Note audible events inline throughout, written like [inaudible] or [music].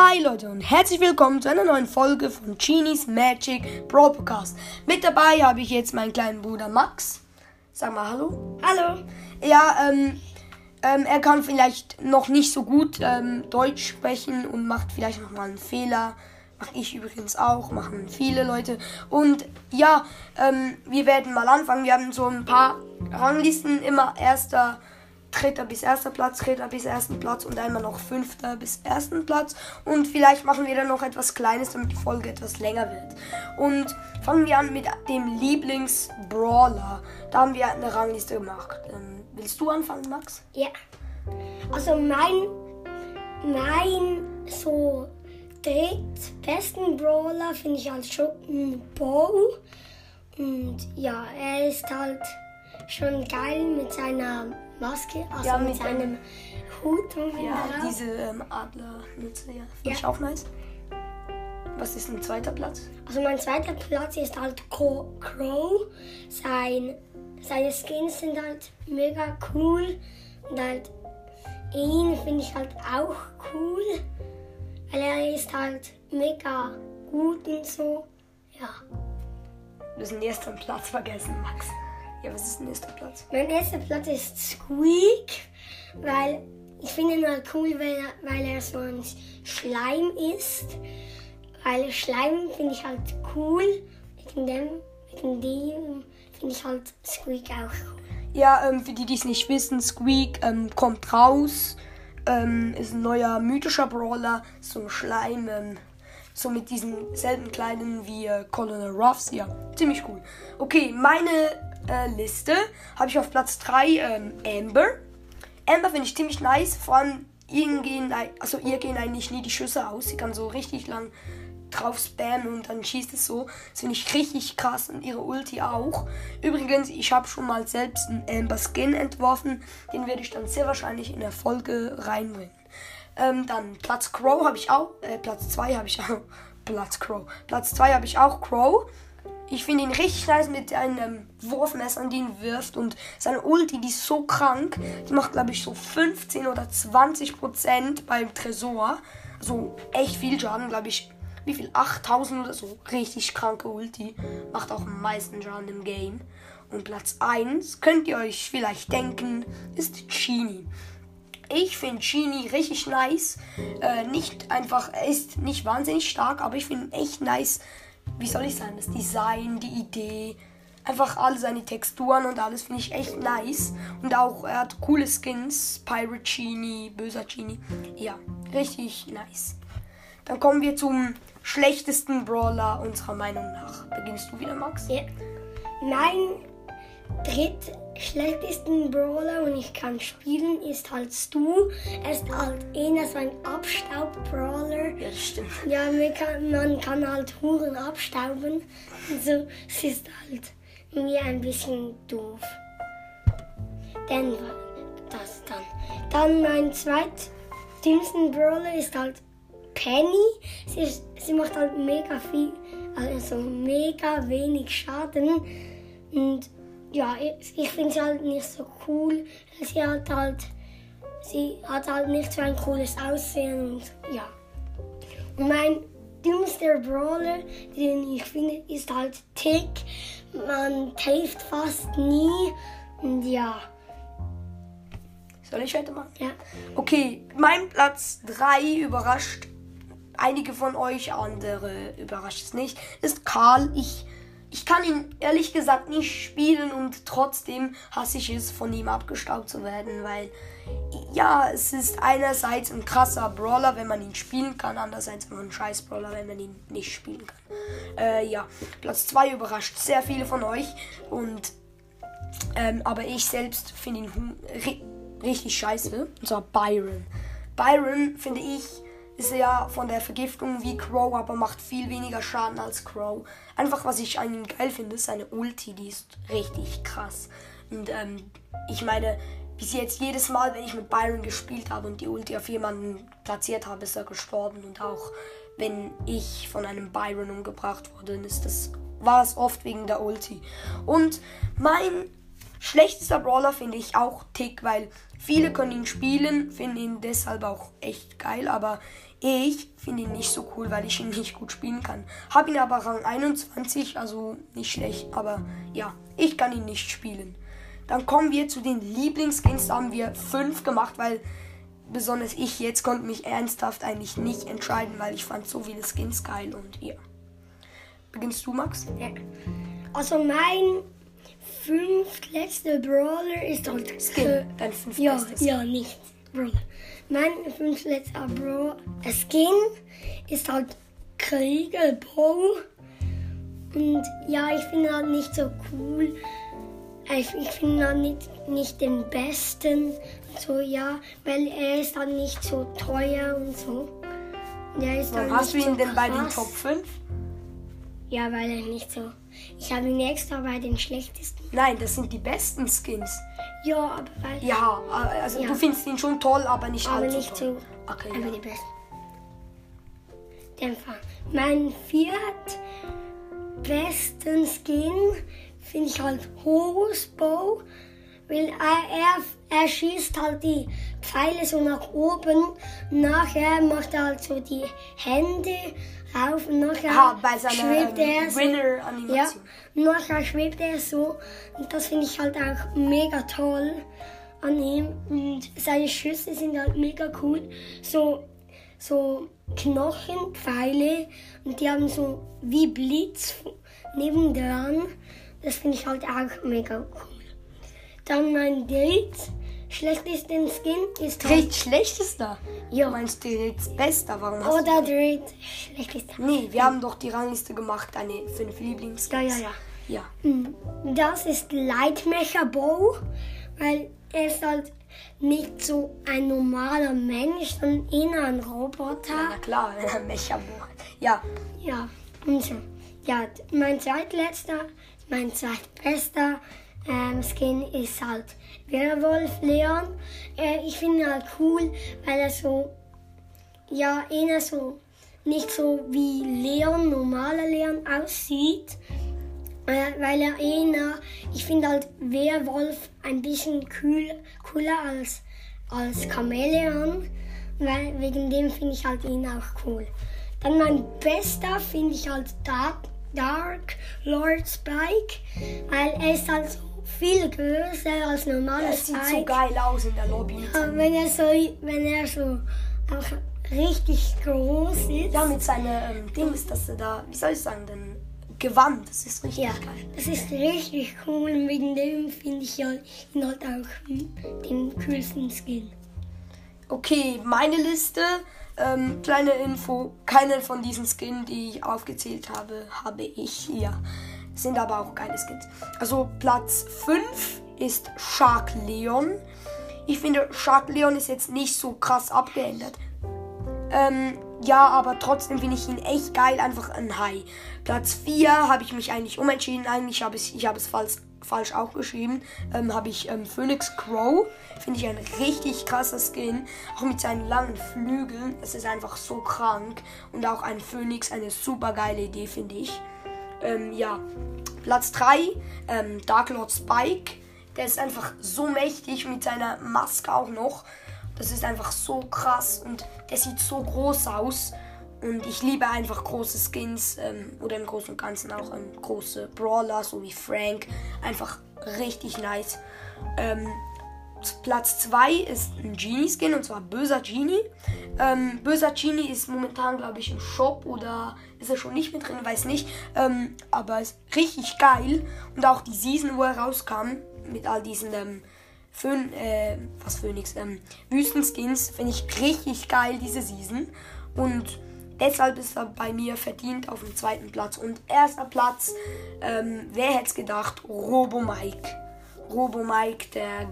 Hi Leute und herzlich willkommen zu einer neuen Folge von Genies Magic Brawl Podcast. Mit dabei habe ich jetzt meinen kleinen Bruder Max. Sag mal Hallo. Hallo. Ja, ähm, ähm, er kann vielleicht noch nicht so gut ähm, Deutsch sprechen und macht vielleicht noch mal einen Fehler. Mache ich übrigens auch, machen viele Leute. Und ja, ähm, wir werden mal anfangen. Wir haben so ein paar Ranglisten, immer erster dritter bis erster Platz, dritter bis ersten Platz und einmal noch fünfter bis ersten Platz. Und vielleicht machen wir dann noch etwas Kleines, damit die Folge etwas länger wird. Und fangen wir an mit dem Lieblings-Brawler. Da haben wir eine Rangliste gemacht. Ähm, willst du anfangen, Max? Ja. Also mein, mein so drittbesten Brawler finde ich als schon Bo. Und ja, er ist halt schon geil mit seiner Maske, also Ja, mit, mit seinem Hut. Ja, drauf. diese ähm, Adlermütze, ja. Finde Ja. ich auch nice. Was ist ein zweiter Platz? Also mein zweiter Platz ist halt Crow. Sein, seine Skins sind halt mega cool. Und halt ihn finde ich halt auch cool. Weil er ist halt mega gut und so. Ja. Du hast den ersten Platz vergessen, Max. Ja, was ist der nächste Platz? Mein erster Platz ist Squeak. Weil ich finde ihn halt cool, weil er, weil er so ein Schleim ist. Weil Schleim finde ich halt cool. Wegen dem, wegen dem finde ich halt Squeak auch cool. Ja, ähm, für die, die es nicht wissen, Squeak ähm, kommt raus. Ähm, ist ein neuer mythischer Brawler. So ein Schleim. Ähm, so mit diesen selben Kleinen wie äh, Colonel Ruffs. Ja, ziemlich cool. Okay, meine äh, Liste habe ich auf Platz 3 ähm, Amber. Amber finde ich ziemlich nice. Vor allem ihnen gehen, also ihr gehen eigentlich nie die Schüsse aus. Sie kann so richtig lang drauf spammen und dann schießt es so. Das finde ich richtig krass und ihre Ulti auch. Übrigens, ich habe schon mal selbst einen Amber Skin entworfen. Den werde ich dann sehr wahrscheinlich in der Folge reinbringen. Ähm, dann Platz Crow habe ich auch. Äh, Platz 2 habe ich [laughs] auch. Platz Crow. Platz 2 habe ich auch Crow. Ich finde ihn richtig nice mit einem Wurfmesser, an die ihn wirft. Und seine Ulti, die ist so krank. Die macht, glaube ich, so 15 oder 20 Prozent beim Tresor. Also echt viel Schaden, glaube ich. Wie viel? 8000 oder so. Richtig kranke Ulti. Macht auch am meisten Schaden im Game. Und Platz 1, könnt ihr euch vielleicht denken, ist Genie. Ich finde Genie richtig nice. Äh, nicht einfach, er ist nicht wahnsinnig stark, aber ich finde ihn echt nice. Wie soll ich sagen? Das Design, die Idee, einfach alle seine Texturen und alles finde ich echt nice. Und auch, er hat coole Skins. Pirate Genie, böser Genie. Ja, richtig nice. Dann kommen wir zum schlechtesten Brawler unserer Meinung nach. Beginnst du wieder, Max? Ja. Mein drittschlechtesten Brawler und ich kann spielen ist halt Stu. Er ist halt eher so ein Abstaub-Brawler. Ja, das stimmt. Ja, man kann, man kann halt Huren abstauben. Also es ist halt mir ein bisschen doof. Dann das dann. Dann mein zweitdünnsten Brawler ist halt Penny. Sie, ist, sie macht halt mega viel, also mega wenig Schaden. Und ja, ich, ich finde sie halt nicht so cool. Sie hat halt, sie hat halt nicht so ein cooles Aussehen und ja. Und mein dümmster Brawler, den ich finde, ist halt Tick. Man trifft fast nie. Und ja, Soll ich weitermachen? ja. Okay, mein Platz 3 überrascht einige von euch, andere überrascht es nicht, ist Karl. Ich, ich kann ihn ehrlich gesagt nicht spielen und trotzdem hasse ich es, von ihm abgestaubt zu werden, weil ja, es ist einerseits ein krasser Brawler, wenn man ihn spielen kann, andererseits immer ein scheiß Brawler, wenn man ihn nicht spielen kann. Äh, ja, Platz 2 überrascht sehr viele von euch und ähm, aber ich selbst finde ihn ri richtig scheiße. Und zwar Byron. Byron, finde ich, ist ja von der Vergiftung wie Crow, aber macht viel weniger Schaden als Crow. Einfach, was ich an ihm geil finde, ist seine Ulti, die ist richtig krass. Und ähm, ich meine, bis jetzt jedes Mal, wenn ich mit Byron gespielt habe und die Ulti auf jemanden platziert habe, ist er gestorben. Und auch wenn ich von einem Byron umgebracht wurde, ist das, war es oft wegen der Ulti. Und mein Schlechtester Brawler finde ich auch Tick, weil viele können ihn spielen, finden ihn deshalb auch echt geil, aber ich finde ihn nicht so cool, weil ich ihn nicht gut spielen kann. Habe ihn aber Rang 21, also nicht schlecht, aber ja, ich kann ihn nicht spielen. Dann kommen wir zu den Lieblingsskins, da haben wir fünf gemacht, weil besonders ich jetzt konnte mich ernsthaft eigentlich nicht entscheiden, weil ich fand so viele Skins geil und ja. Beginnst du, Max? Ja. Also mein fünftletzter Brawler ist halt Skin, dein Ja, fünftbestes. ja, nicht Brawler. Mein fünftletzter Brawler äh, Skin ist halt Krieger Bow. Und ja, ich finde halt nicht so cool. Ich, ich finde halt nicht, nicht den besten. So, ja, weil er ist halt nicht so teuer und so. Und er ist halt hast du nicht ihn so denn bei den. Top 5? Ja, weil er nicht so. Ich habe ihn extra bei den schlechtesten. Nein, das sind die besten Skins. Ja, aber weil. Ja, also Ja. du findest ihn schon toll, aber nicht aber allzu nicht toll. so. Okay, Aber ja. die besten. Fall. Mein viert besten Skin finde ich halt Horus Bow. Weil er, er, er schießt halt die Pfeile so nach oben. Nachher macht er halt so die Hände rauf und nachher Ah, schwebt ähm, er so. Ja, nachher schwebt er so. Und das finde ich halt auch mega toll an ihm. Und seine Schüsse sind halt mega cool. So, so Knochenpfeile. Und die haben so wie Blitz nebendran. Das finde ich halt auch mega cool. Dann mein dritt schlechtesten Skin ist halt, Dritt schlechtester? Ja. Du meinst dritt bester? Warum hast oder dritt schlechtester. du... Nee, wir haben doch die Rangliste gemacht, deine fünf Lieblingsskins. Ja, ja, ja. Ja. Mm, Das ist Lightmecher Bow, weil er ist halt nicht so ein normaler Mensch, sondern eher ein Roboter. Na klar, [laughs] Mecha Ja, Ja, und so. Ja, mein zweitletzter, mein zweitbester Skin ist halt Werwolf Leon. Äh, ich finde ihn halt cool, weil er so, ja, eher so, nicht so wie Leon, normaler Leon aussieht. Äh, weil er eher, ich finde halt Werwolf ein bisschen kühl, cooler als, als Chamäleon. Weil wegen dem finde ich halt ihn auch cool. Dann mein bester finde ich halt Dark, Dark Lord Spike, weil er ist halt so viel größer als normaler es sieht so Spike. geil aus in der Lobby. Aber seinem, wenn er so, wenn er so richtig groß ist. ja, mit seiner ähm, Dings, dass er da, wie soll ich sagen, denn Gewand, das ist richtig Ja, geil. das ist richtig cool und wegen dem finde ich ja ihn halt auch den coolsten Skin. Okay, meine Liste. Ähm, kleine Info. Keine von diesen Skins, die ich aufgezählt habe, habe ich hier. Sind aber auch geile Skins. Also Platz 5 ist Shark Leon. Ich finde, Shark Leon ist jetzt nicht so krass abgeändert. Ähm, ja, aber trotzdem finde ich ihn echt geil, einfach ein High. Platz 4 habe ich mich eigentlich umentschieden. Eigentlich habe ich, es falsch, falsch auch geschrieben. Ähm, habe ich ähm, Phoenix Crow. Finde ich ein richtig krasser Skin. Auch mit seinen langen Flügeln. Es ist einfach so krank. Und auch ein Phoenix, eine super geile Idee, finde ich. Ähm, ja. Platz 3, ähm, Dark Lord Spike. Der ist einfach so mächtig mit seiner Maske auch noch. Das ist einfach so krass und der sieht so groß aus. Und ich liebe einfach große Skins ähm, oder im Großen und Ganzen auch ähm, große Brawler, so wie Frank. Einfach richtig nice. Ähm, Platz 2 ist ein Genie-Skin und zwar böser Genie. Ähm, böser Genie ist momentan, glaube ich, im Shop oder ist er schon nicht mit drin, weiß nicht. Ähm, aber ist richtig geil. Und auch die Season, wo er rauskam, mit all diesen ähm, Phön äh, was Phoenix, ähm, Wüstenskins, finde ich richtig geil, diese Season. Und deshalb ist er bei mir verdient auf dem zweiten Platz. Und erster Platz, ähm, wer hätte es gedacht, Robo Mike. Robo Mike, der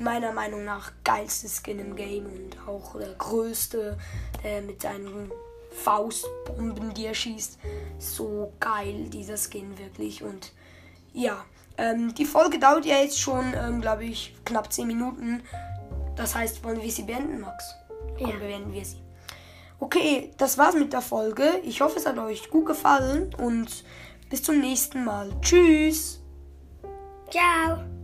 meiner Meinung nach geilste Skin im Game und auch der größte, der mit seinen Faustbomben, die er schießt. So geil, dieser Skin wirklich. Und ja, ähm, die Folge dauert ja jetzt schon, ähm, glaube ich, knapp 10 Minuten. Das heißt, wollen wir sie beenden, Max? Komm, Ja. beenden wir sie. Okay, das war's mit der Folge. Ich hoffe, es hat euch gut gefallen und bis zum nächsten Mal. Tschüss! Ciao!